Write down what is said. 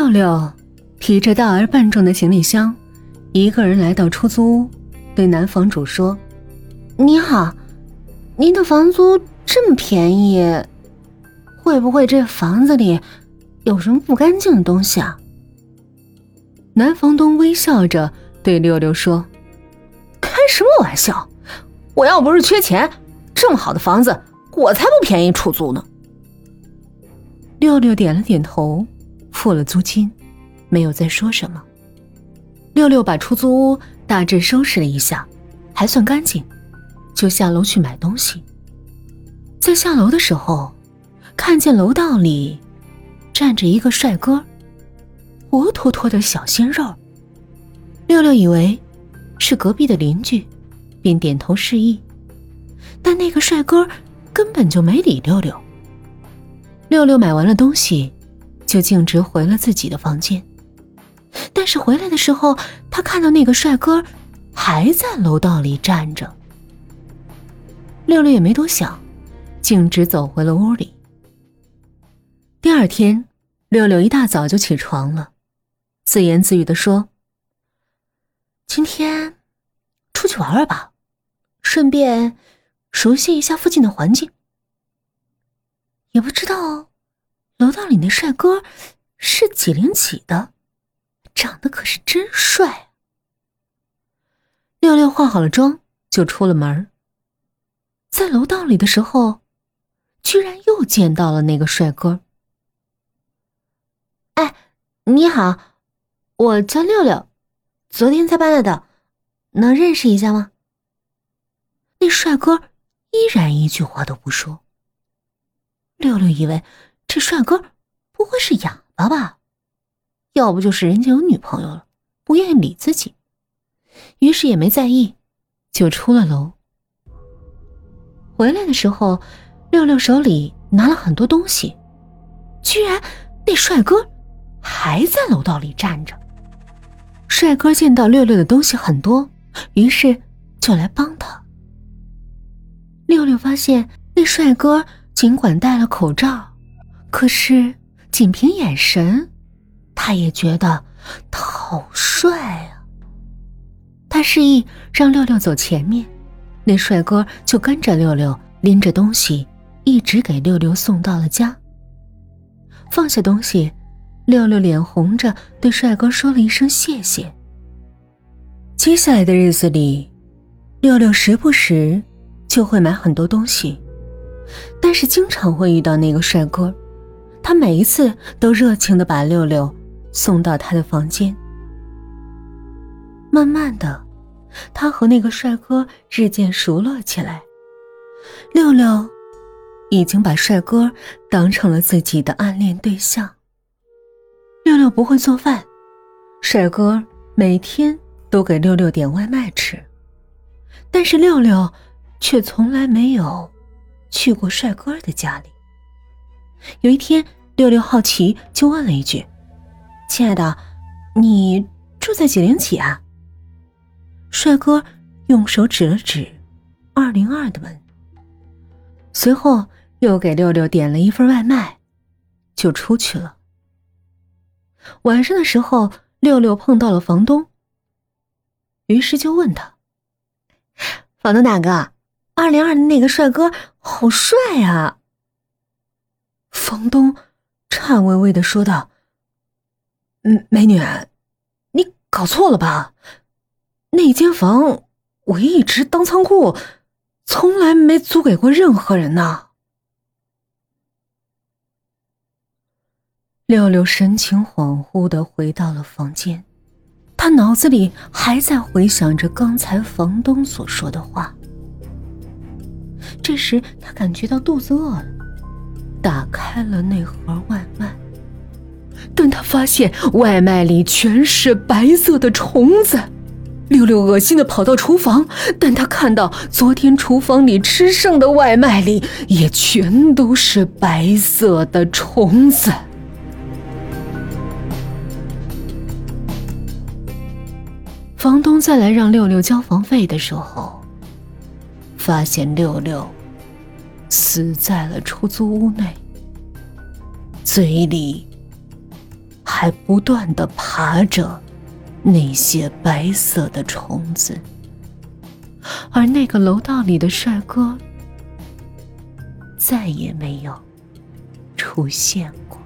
六六提着大而笨重的行李箱，一个人来到出租屋，对男房主说：“你好，您的房租这么便宜，会不会这房子里有什么不干净的东西啊？”男房东微笑着对六六说：“开什么玩笑！我要不是缺钱，这么好的房子，我才不便宜出租呢。”六六点了点头。付了租金，没有再说什么。六六把出租屋大致收拾了一下，还算干净，就下楼去买东西。在下楼的时候，看见楼道里站着一个帅哥，活脱脱的小鲜肉。六六以为是隔壁的邻居，便点头示意，但那个帅哥根本就没理六六。六六买完了东西。就径直回了自己的房间，但是回来的时候，他看到那个帅哥还在楼道里站着。六六也没多想，径直走回了屋里。第二天，六六一大早就起床了，自言自语的说：“今天出去玩玩吧，顺便熟悉一下附近的环境。也不知道。”楼道里那帅哥是几零几的，长得可是真帅。六六化好了妆就出了门，在楼道里的时候，居然又见到了那个帅哥。哎，你好，我叫六六，昨天才搬来的，能认识一下吗？那帅哥依然一句话都不说。六六以为。这帅哥不会是哑巴吧？要不就是人家有女朋友了，不愿意理自己。于是也没在意，就出了楼。回来的时候，六六手里拿了很多东西，居然那帅哥还在楼道里站着。帅哥见到六六的东西很多，于是就来帮他。六六发现那帅哥尽管戴了口罩。可是，仅凭眼神，他也觉得他好帅啊。他示意让六六走前面，那帅哥就跟着六六，拎着东西，一直给六六送到了家。放下东西，六六脸红着对帅哥说了一声谢谢。接下来的日子里，六六时不时就会买很多东西，但是经常会遇到那个帅哥。他每一次都热情的把六六送到他的房间。慢慢的，他和那个帅哥日渐熟络起来。六六已经把帅哥当成了自己的暗恋对象。六六不会做饭，帅哥每天都给六六点外卖吃，但是六六却从来没有去过帅哥的家里。有一天，六六好奇，就问了一句：“亲爱的，你住在几零几啊？”帅哥用手指了指二零二的门，随后又给六六点了一份外卖，就出去了。晚上的时候，六六碰到了房东，于是就问他：“房东大哥，二零二的那个帅哥好帅啊！”房东颤巍巍的说道：“嗯，美女，你搞错了吧？那间房我一直当仓库，从来没租给过任何人呢。”六六神情恍惚的回到了房间，他脑子里还在回想着刚才房东所说的话。这时，他感觉到肚子饿了。打开了那盒外卖，但他发现外卖里全是白色的虫子。六六恶心的跑到厨房，但他看到昨天厨房里吃剩的外卖里也全都是白色的虫子。房东再来让六六交房费的时候，发现六六。死在了出租屋内，嘴里还不断的爬着那些白色的虫子，而那个楼道里的帅哥再也没有出现过。